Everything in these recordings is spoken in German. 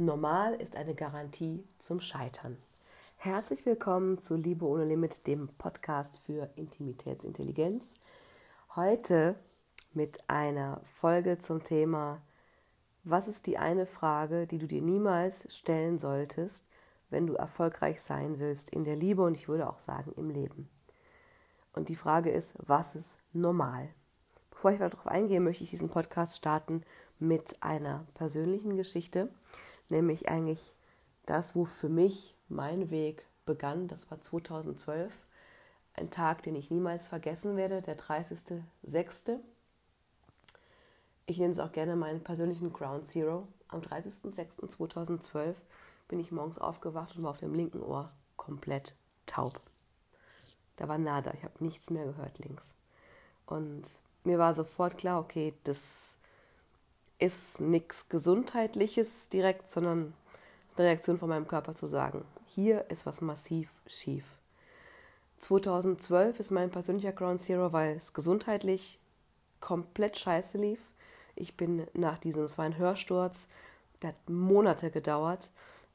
Normal ist eine Garantie zum Scheitern. Herzlich willkommen zu Liebe ohne Limit, dem Podcast für Intimitätsintelligenz. Heute mit einer Folge zum Thema, was ist die eine Frage, die du dir niemals stellen solltest, wenn du erfolgreich sein willst in der Liebe und ich würde auch sagen im Leben. Und die Frage ist, was ist normal? Bevor ich darauf eingehe, möchte ich diesen Podcast starten mit einer persönlichen Geschichte nämlich eigentlich das, wo für mich mein Weg begann. Das war 2012, ein Tag, den ich niemals vergessen werde, der 30.06. Ich nenne es auch gerne meinen persönlichen Ground Zero. Am 30.06.2012 bin ich morgens aufgewacht und war auf dem linken Ohr komplett taub. Da war nada, ich habe nichts mehr gehört links. Und mir war sofort klar, okay, das ist nichts Gesundheitliches direkt, sondern eine Reaktion von meinem Körper zu sagen, hier ist was massiv schief. 2012 ist mein persönlicher Ground Zero, weil es gesundheitlich komplett scheiße lief. Ich bin nach diesem, es war ein Hörsturz, der hat Monate gedauert,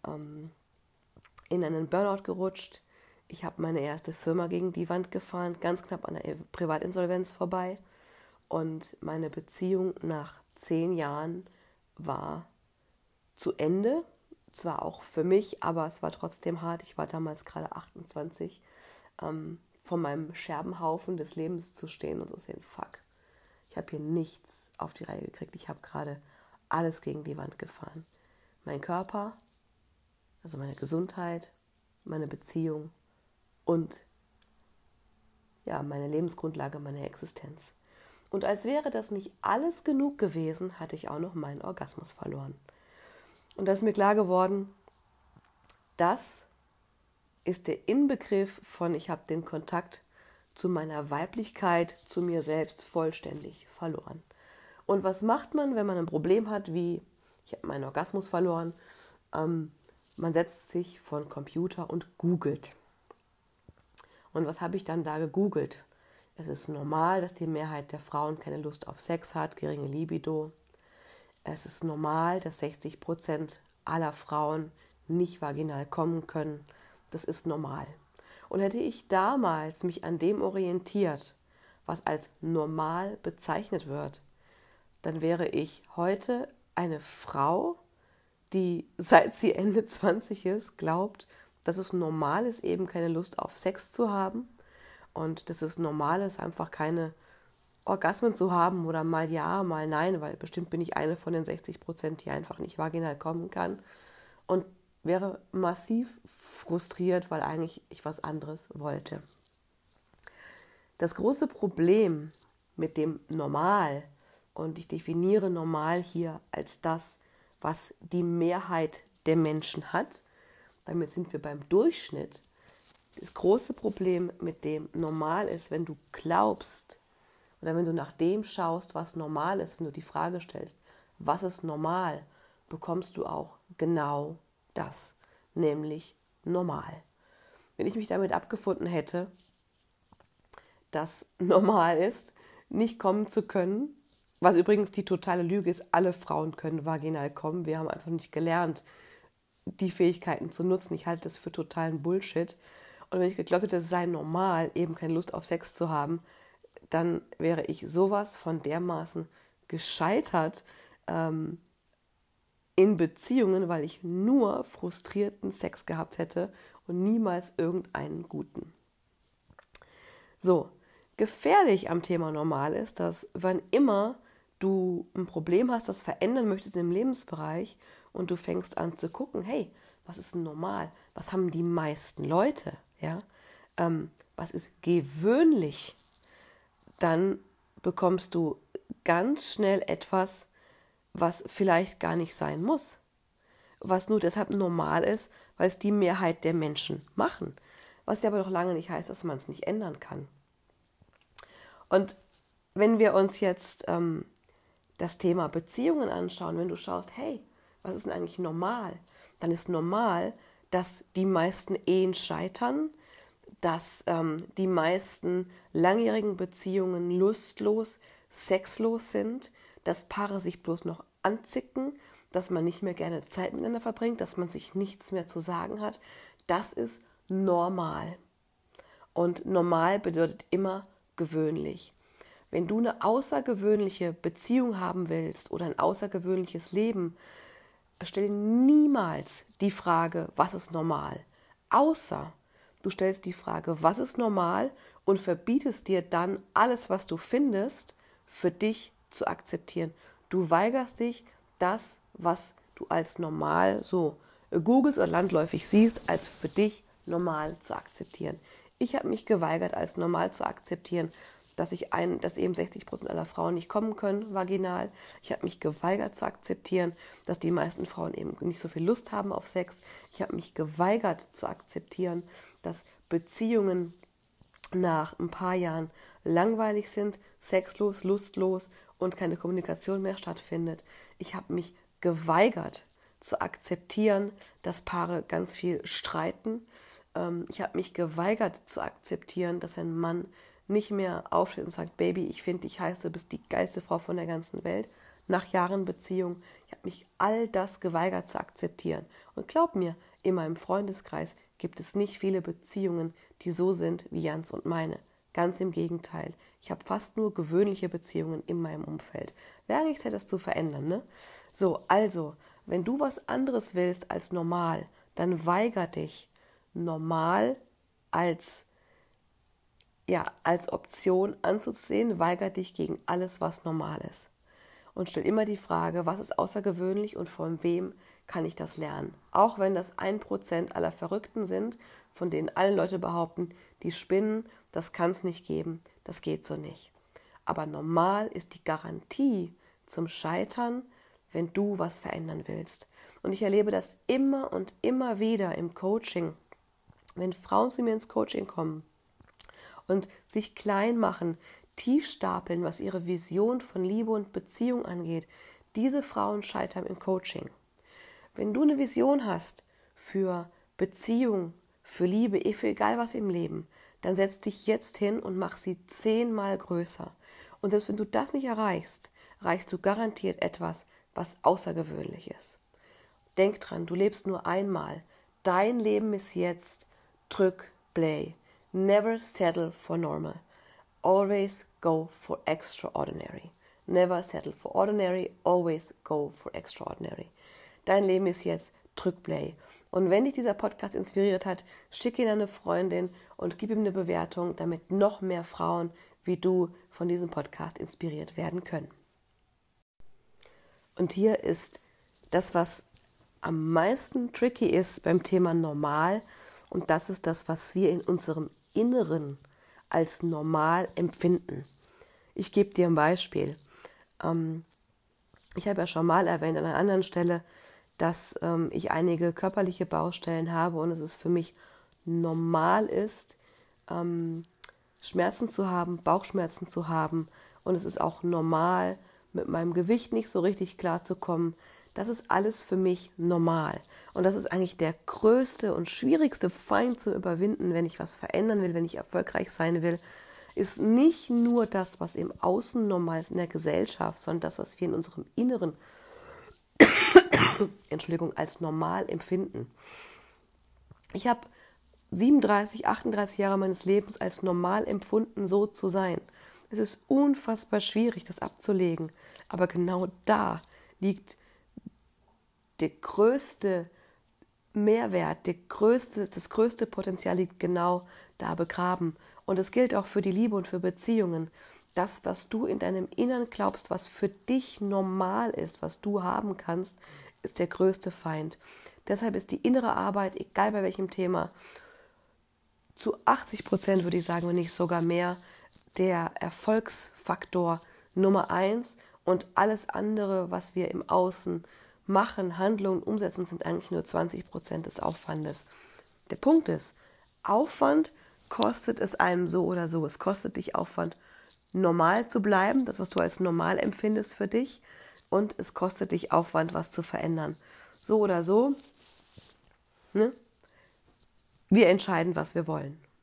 ähm, in einen Burnout gerutscht. Ich habe meine erste Firma gegen die Wand gefahren, ganz knapp an der Privatinsolvenz vorbei. Und meine Beziehung nach zehn Jahren war zu Ende. Zwar auch für mich, aber es war trotzdem hart. Ich war damals gerade 28, ähm, vor meinem Scherbenhaufen des Lebens zu stehen und zu sehen, fuck, ich habe hier nichts auf die Reihe gekriegt. Ich habe gerade alles gegen die Wand gefahren. Mein Körper, also meine Gesundheit, meine Beziehung und ja, meine Lebensgrundlage, meine Existenz. Und als wäre das nicht alles genug gewesen, hatte ich auch noch meinen Orgasmus verloren. Und da ist mir klar geworden, das ist der Inbegriff von, ich habe den Kontakt zu meiner Weiblichkeit, zu mir selbst vollständig verloren. Und was macht man, wenn man ein Problem hat, wie ich habe meinen Orgasmus verloren? Ähm, man setzt sich vor Computer und googelt. Und was habe ich dann da gegoogelt? Es ist normal, dass die Mehrheit der Frauen keine Lust auf Sex hat, geringe Libido. Es ist normal, dass 60 Prozent aller Frauen nicht vaginal kommen können. Das ist normal. Und hätte ich damals mich an dem orientiert, was als normal bezeichnet wird, dann wäre ich heute eine Frau, die seit sie Ende 20 ist, glaubt, dass es normal ist, eben keine Lust auf Sex zu haben und dass es normal ist, einfach keine Orgasmen zu haben oder mal ja, mal nein, weil bestimmt bin ich eine von den 60 Prozent, die einfach nicht vaginal kommen kann und wäre massiv frustriert, weil eigentlich ich was anderes wollte. Das große Problem mit dem Normal, und ich definiere normal hier als das, was die Mehrheit der Menschen hat, damit sind wir beim Durchschnitt, das große Problem mit dem normal ist, wenn du glaubst oder wenn du nach dem schaust, was normal ist, wenn du die Frage stellst, was ist normal, bekommst du auch genau das, nämlich normal. Wenn ich mich damit abgefunden hätte, dass normal ist, nicht kommen zu können, was übrigens die totale Lüge ist, alle Frauen können vaginal kommen. Wir haben einfach nicht gelernt, die Fähigkeiten zu nutzen. Ich halte das für totalen Bullshit. Und wenn ich geglaubt hätte, es sei normal, eben keine Lust auf Sex zu haben, dann wäre ich sowas von dermaßen gescheitert ähm, in Beziehungen, weil ich nur frustrierten Sex gehabt hätte und niemals irgendeinen guten. So, gefährlich am Thema normal ist, dass wann immer du ein Problem hast, was verändern möchtest im Lebensbereich und du fängst an zu gucken, hey, was ist normal? Was haben die meisten Leute? Ja, ähm, was ist gewöhnlich, dann bekommst du ganz schnell etwas, was vielleicht gar nicht sein muss, was nur deshalb normal ist, weil es die Mehrheit der Menschen machen, was ja aber noch lange nicht heißt, dass man es nicht ändern kann. Und wenn wir uns jetzt ähm, das Thema Beziehungen anschauen, wenn du schaust, hey, was ist denn eigentlich normal? Dann ist normal, dass die meisten Ehen scheitern, dass ähm, die meisten langjährigen Beziehungen lustlos, sexlos sind, dass Paare sich bloß noch anzicken, dass man nicht mehr gerne Zeit miteinander verbringt, dass man sich nichts mehr zu sagen hat. Das ist normal. Und normal bedeutet immer gewöhnlich. Wenn du eine außergewöhnliche Beziehung haben willst oder ein außergewöhnliches Leben, stell niemals die Frage, was ist normal? Außer du stellst die Frage, was ist normal und verbietest dir dann alles, was du findest, für dich zu akzeptieren. Du weigerst dich, das, was du als normal so googelst oder landläufig siehst, als für dich normal zu akzeptieren. Ich habe mich geweigert, als normal zu akzeptieren, dass ich ein, dass eben 60 Prozent aller Frauen nicht kommen können, vaginal. Ich habe mich geweigert zu akzeptieren, dass die meisten Frauen eben nicht so viel Lust haben auf Sex. Ich habe mich geweigert zu akzeptieren, dass Beziehungen nach ein paar Jahren langweilig sind, sexlos, lustlos und keine Kommunikation mehr stattfindet. Ich habe mich geweigert zu akzeptieren, dass Paare ganz viel streiten. Ähm, ich habe mich geweigert zu akzeptieren, dass ein Mann nicht mehr aufsteht und sagt, Baby, ich finde dich heiß, du bist die geilste Frau von der ganzen Welt. Nach Jahren Beziehung, ich habe mich all das geweigert zu akzeptieren. Und glaub mir, in meinem Freundeskreis gibt es nicht viele Beziehungen, die so sind wie Jans und meine. Ganz im Gegenteil. Ich habe fast nur gewöhnliche Beziehungen in meinem Umfeld. Wäre eigentlich Zeit, das zu verändern, ne? So, also, wenn du was anderes willst als normal, dann weiger dich, normal als ja, als Option anzusehen, weiger dich gegen alles, was normal ist. Und stell immer die Frage, was ist außergewöhnlich und von wem kann ich das lernen? Auch wenn das ein Prozent aller Verrückten sind, von denen alle Leute behaupten, die spinnen, das kann es nicht geben, das geht so nicht. Aber normal ist die Garantie zum Scheitern, wenn du was verändern willst. Und ich erlebe das immer und immer wieder im Coaching. Wenn Frauen zu mir ins Coaching kommen und sich klein machen, tief stapeln, was ihre Vision von Liebe und Beziehung angeht, diese Frauen scheitern im Coaching. Wenn du eine Vision hast für Beziehung, für Liebe, für egal was im Leben, dann setz dich jetzt hin und mach sie zehnmal größer. Und selbst wenn du das nicht erreichst, erreichst du garantiert etwas, was außergewöhnlich ist. Denk dran, du lebst nur einmal. Dein Leben ist jetzt. Drück Play. Never settle for normal. Always go for extraordinary. Never settle for ordinary, always go for extraordinary. Dein Leben ist jetzt Drückplay. Und wenn dich dieser Podcast inspiriert hat, schick ihn an eine Freundin und gib ihm eine Bewertung, damit noch mehr Frauen wie du von diesem Podcast inspiriert werden können. Und hier ist das, was am meisten tricky ist beim Thema normal. Und das ist das, was wir in unserem Inneren als normal empfinden. Ich gebe dir ein Beispiel. Ähm, ich habe ja schon mal erwähnt an einer anderen Stelle, dass ähm, ich einige körperliche Baustellen habe und es ist für mich normal ist, ähm, Schmerzen zu haben, Bauchschmerzen zu haben und es ist auch normal, mit meinem Gewicht nicht so richtig klarzukommen, das ist alles für mich normal. Und das ist eigentlich der größte und schwierigste Feind zu überwinden, wenn ich was verändern will, wenn ich erfolgreich sein will, ist nicht nur das, was im Außen normal ist in der Gesellschaft, sondern das, was wir in unserem Inneren, Entschuldigung, als normal empfinden. Ich habe 37, 38 Jahre meines Lebens als normal empfunden, so zu sein. Es ist unfassbar schwierig, das abzulegen. Aber genau da liegt der größte Mehrwert, der größte, das größte Potenzial liegt genau da begraben. Und es gilt auch für die Liebe und für Beziehungen. Das, was du in deinem Innern glaubst, was für dich normal ist, was du haben kannst, ist der größte Feind. Deshalb ist die innere Arbeit, egal bei welchem Thema, zu 80 Prozent würde ich sagen, wenn nicht sogar mehr, der Erfolgsfaktor Nummer eins und alles andere, was wir im Außen machen, Handlungen umsetzen, sind eigentlich nur 20 Prozent des Aufwandes. Der Punkt ist, Aufwand kostet es einem so oder so. Es kostet dich Aufwand, normal zu bleiben, das, was du als normal empfindest für dich, und es kostet dich Aufwand, was zu verändern. So oder so, ne? wir entscheiden, was wir wollen.